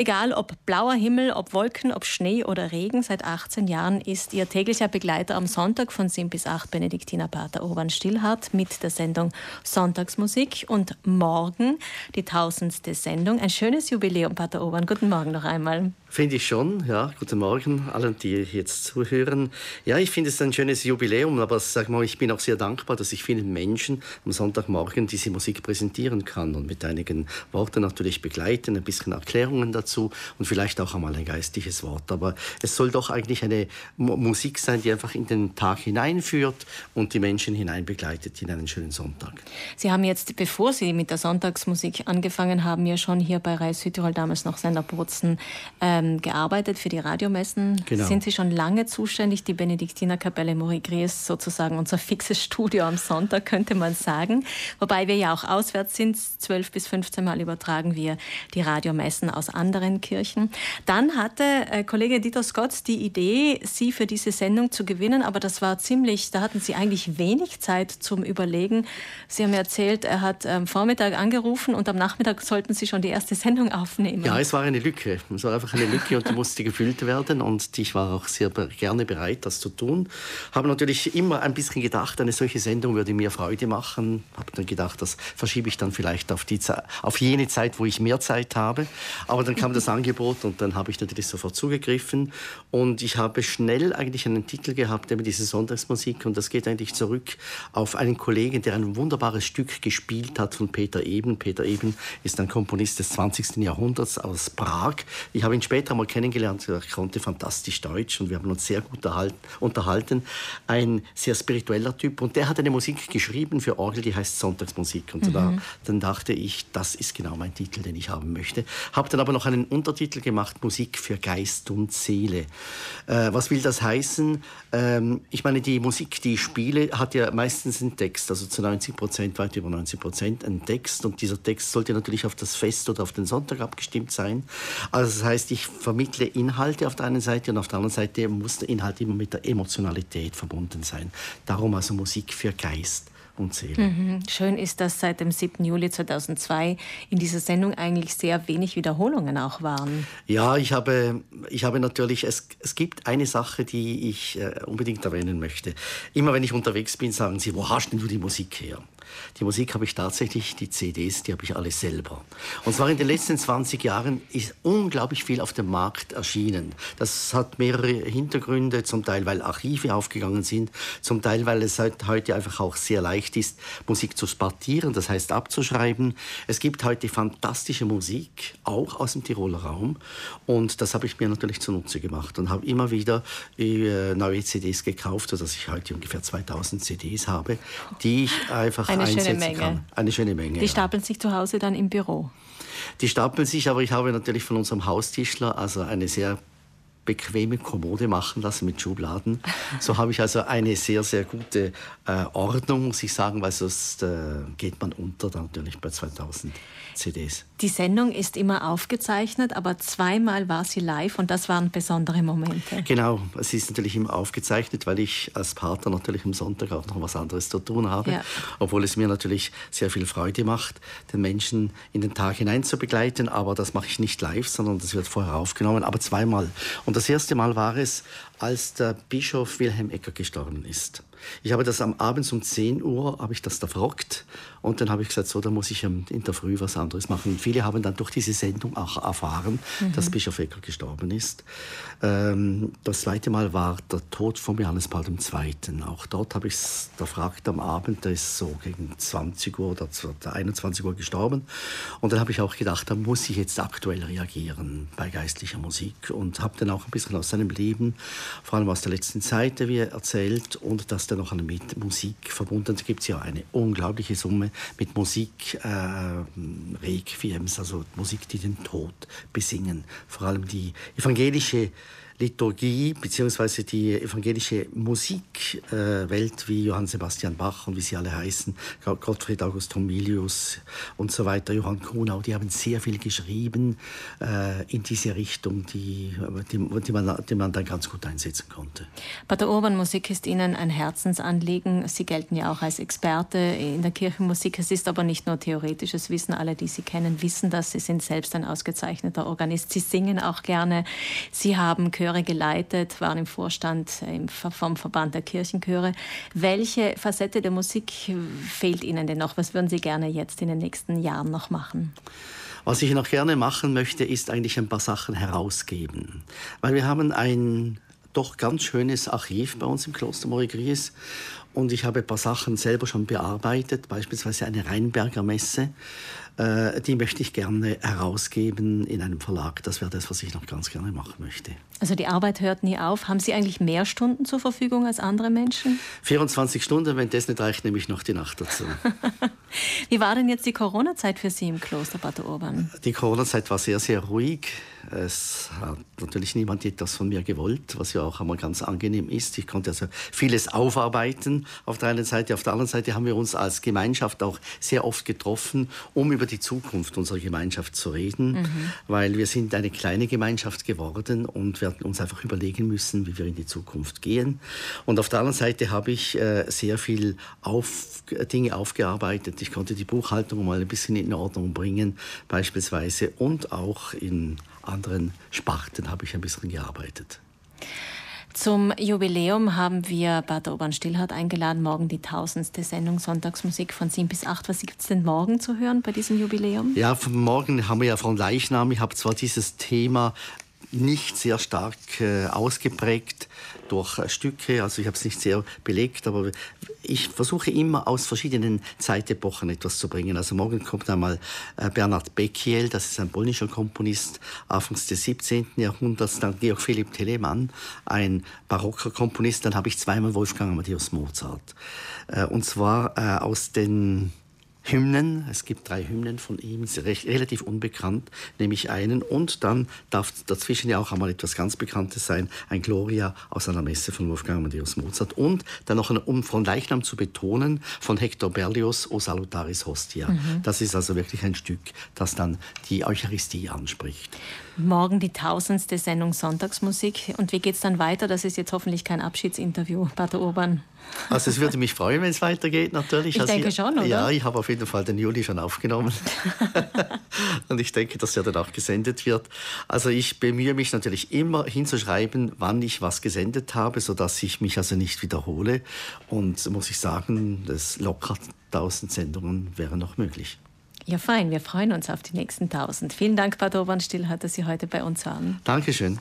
Egal ob blauer Himmel, ob Wolken, ob Schnee oder Regen, seit 18 Jahren ist ihr täglicher Begleiter am Sonntag von 7 bis 8 Benediktiner Pater Urban Stillhardt mit der Sendung Sonntagsmusik und morgen die tausendste Sendung. Ein schönes Jubiläum, Pater Urban. Guten Morgen noch einmal. Finde ich schon, ja. Guten Morgen allen, die jetzt zuhören. Ja, ich finde es ein schönes Jubiläum, aber sag mal, ich bin auch sehr dankbar, dass ich vielen Menschen am Sonntagmorgen diese Musik präsentieren kann und mit einigen Worten natürlich begleiten, ein bisschen Erklärungen dazu und vielleicht auch einmal ein geistliches Wort. Aber es soll doch eigentlich eine Musik sein, die einfach in den Tag hineinführt und die Menschen hineinbegleitet in einen schönen Sonntag. Sie haben jetzt, bevor Sie mit der Sonntagsmusik angefangen haben, ja schon hier bei Reis Südtirol damals noch Senderbozen äh, ähm, gearbeitet für die Radiomessen. Genau. Sind Sie schon lange zuständig? Die Benediktinerkapelle Morigre ist sozusagen unser fixes Studio am Sonntag, könnte man sagen. Wobei wir ja auch auswärts sind. Zwölf bis 15 Mal übertragen wir die Radiomessen aus anderen Kirchen. Dann hatte äh, Kollege Dieter Scott die Idee, Sie für diese Sendung zu gewinnen, aber das war ziemlich, da hatten Sie eigentlich wenig Zeit zum Überlegen. Sie haben erzählt, er hat am Vormittag angerufen und am Nachmittag sollten Sie schon die erste Sendung aufnehmen. Ja, es war eine Lücke. Es war einfach eine Lücke und die musste gefüllt werden und ich war auch sehr gerne bereit, das zu tun. Habe natürlich immer ein bisschen gedacht, eine solche Sendung würde mir Freude machen. Habe dann gedacht, das verschiebe ich dann vielleicht auf, die auf jene Zeit, wo ich mehr Zeit habe. Aber dann kam das Angebot und dann habe ich natürlich sofort zugegriffen und ich habe schnell eigentlich einen Titel gehabt, eben diese Sonntagsmusik und das geht eigentlich zurück auf einen Kollegen, der ein wunderbares Stück gespielt hat von Peter Eben. Peter Eben ist ein Komponist des 20. Jahrhunderts aus Prag. Ich habe ihn später später mal kennengelernt. Er konnte fantastisch Deutsch und wir haben uns sehr gut unterhalten. Ein sehr spiritueller Typ. Und der hat eine Musik geschrieben für Orgel, die heißt Sonntagsmusik. Und mhm. da, dann dachte ich, das ist genau mein Titel, den ich haben möchte. Habe dann aber noch einen Untertitel gemacht, Musik für Geist und Seele. Äh, was will das heißen? Ähm, ich meine, die Musik, die ich spiele, hat ja meistens einen Text. Also zu 90 Prozent, weit über 90 Prozent einen Text. Und dieser Text sollte natürlich auf das Fest oder auf den Sonntag abgestimmt sein. Also das heißt, ich vermittle Inhalte auf der einen Seite und auf der anderen Seite muss der Inhalt immer mit der Emotionalität verbunden sein. Darum also Musik für Geist und Seele. Mhm. Schön ist, dass seit dem 7. Juli 2002 in dieser Sendung eigentlich sehr wenig Wiederholungen auch waren. Ja, ich habe, ich habe natürlich, es, es gibt eine Sache, die ich äh, unbedingt erwähnen möchte. Immer wenn ich unterwegs bin, sagen sie, wo hast denn du die Musik her? Die Musik habe ich tatsächlich, die CDs, die habe ich alle selber. Und zwar in den letzten 20 Jahren ist unglaublich viel auf dem Markt erschienen. Das hat mehrere Hintergründe, zum Teil, weil Archive aufgegangen sind, zum Teil, weil es heute einfach auch sehr leicht ist, Musik zu spartieren, das heißt abzuschreiben. Es gibt heute fantastische Musik, auch aus dem Tiroler Raum. Und das habe ich mir natürlich zunutze gemacht und habe immer wieder äh, neue CDs gekauft, sodass ich heute ungefähr 2000 CDs habe, die ich einfach Ein eine schöne Menge. Kann. Eine schöne Menge. Die stapeln sich zu Hause dann im Büro? Die stapeln sich, aber ich habe natürlich von unserem Haustischler also eine sehr bequeme Kommode machen lassen mit Schubladen. So habe ich also eine sehr, sehr gute äh, Ordnung, muss ich sagen, weil sonst äh, geht man unter dann natürlich bei 2000 CDs. Die Sendung ist immer aufgezeichnet, aber zweimal war sie live und das waren besondere Momente. Genau, es ist natürlich immer aufgezeichnet, weil ich als Partner natürlich am Sonntag auch noch was anderes zu tun habe. Ja. Obwohl es mir natürlich sehr viel Freude macht, den Menschen in den Tag hinein zu begleiten. Aber das mache ich nicht live, sondern das wird vorher aufgenommen, aber zweimal. Und das erste Mal war es, als der Bischof Wilhelm Ecker gestorben ist. Ich habe das am Abend um 10 Uhr, habe ich das da verrockt und dann habe ich gesagt, so, da muss ich in der Früh was anderes machen. Und viele haben dann durch diese Sendung auch erfahren, mhm. dass Bischof Ecker gestorben ist. Ähm, das zweite Mal war der Tod von Johannes Paul II. Auch dort habe ich es erfragt am Abend, der ist so gegen 20 Uhr oder 21 Uhr gestorben. Und dann habe ich auch gedacht, da muss ich jetzt aktuell reagieren bei geistlicher Musik und habe dann auch ein bisschen aus seinem Leben, vor allem aus der letzten Zeit, wie er erzählt und das dann noch mit Musik verbunden. Es gibt ja eine unglaubliche Summe mit Musik, äh, Requiems, also Musik, die den Tod besingen. Vor allem die evangelische Liturgie bzw. die evangelische Musikwelt, äh, wie Johann Sebastian Bach und wie sie alle heißen, Gottfried August Homilius und so weiter, Johann Kuhnau, die haben sehr viel geschrieben äh, in diese Richtung, die, die, die, man, die man dann ganz gut einsetzen konnte. Pater Urban, Musik ist Ihnen ein Herzensanliegen. Sie gelten ja auch als Experte in der Kirchenmusik. Es ist aber nicht nur theoretisches Wissen. Alle, die Sie kennen, wissen das. Sie sind selbst ein ausgezeichneter Organist. Sie singen auch gerne. Sie haben Chöre Chöre geleitet, waren im Vorstand vom Verband der Kirchenchöre. Welche Facette der Musik fehlt Ihnen denn noch? Was würden Sie gerne jetzt in den nächsten Jahren noch machen? Was ich noch gerne machen möchte, ist eigentlich ein paar Sachen herausgeben. Weil wir haben ein doch ganz schönes Archiv bei uns im Kloster Morigries und ich habe ein paar Sachen selber schon bearbeitet, beispielsweise eine Rheinberger Messe. Äh, die möchte ich gerne herausgeben in einem Verlag. Das wäre das, was ich noch ganz gerne machen möchte. Also die Arbeit hört nie auf. Haben Sie eigentlich mehr Stunden zur Verfügung als andere Menschen? 24 Stunden, wenn das nicht reicht, nehme ich noch die Nacht dazu. Wie war denn jetzt die Corona-Zeit für Sie im Kloster Pater Urban? Die Corona-Zeit war sehr, sehr ruhig. Es hat natürlich niemand etwas von mir gewollt, was ja auch einmal ganz angenehm ist. Ich konnte also vieles aufarbeiten auf der einen Seite. Auf der anderen Seite haben wir uns als Gemeinschaft auch sehr oft getroffen, um über die Zukunft unserer Gemeinschaft zu reden, mhm. weil wir sind eine kleine Gemeinschaft geworden und werden uns einfach überlegen müssen, wie wir in die Zukunft gehen. Und auf der anderen Seite habe ich äh, sehr viel auf, Dinge aufgearbeitet. Ich konnte die Buchhaltung mal ein bisschen in Ordnung bringen, beispielsweise, und auch in anderen Sparten habe ich ein bisschen gearbeitet. Zum Jubiläum haben wir Pater Obern Stillhardt eingeladen, morgen die tausendste Sendung Sonntagsmusik von 7 bis 8. Was gibt es denn morgen zu hören bei diesem Jubiläum? Ja, morgen haben wir ja von Leichnam. Ich habe zwar dieses Thema nicht sehr stark äh, ausgeprägt durch äh, Stücke, also ich habe es nicht sehr belegt, aber ich versuche immer aus verschiedenen Zeitepochen etwas zu bringen. Also morgen kommt einmal äh, Bernhard Beckiel, das ist ein polnischer Komponist, Anfangs des 17. Jahrhunderts, dann Georg Philipp Telemann, ein barocker Komponist, dann habe ich zweimal Wolfgang Amadeus Mozart. Äh, und zwar äh, aus den Hymnen. Es gibt drei Hymnen von ihm, recht, relativ unbekannt, nämlich einen. Und dann darf dazwischen ja auch einmal etwas ganz Bekanntes sein, ein Gloria aus einer Messe von Wolfgang Amadeus Mozart. Und dann noch, ein, um von Leichnam zu betonen, von Hector Berlioz, O Salutaris Hostia. Mhm. Das ist also wirklich ein Stück, das dann die Eucharistie anspricht. Morgen die tausendste Sendung Sonntagsmusik. Und wie geht es dann weiter? Das ist jetzt hoffentlich kein Abschiedsinterview, Pater Urban. Also es würde mich freuen, wenn es weitergeht, natürlich. Ich also denke schon, oder? Ja, ich habe auf jeden Fall den Juli schon aufgenommen. und ich denke, dass er dann auch gesendet wird. Also ich bemühe mich natürlich immer hinzuschreiben, wann ich was gesendet habe, sodass ich mich also nicht wiederhole. Und muss ich sagen, das locker 1000 Sendungen wären noch möglich. Ja, fein. Wir freuen uns auf die nächsten 1000. Vielen Dank, Bad Obernstill, dass Sie heute bei uns waren. Dankeschön.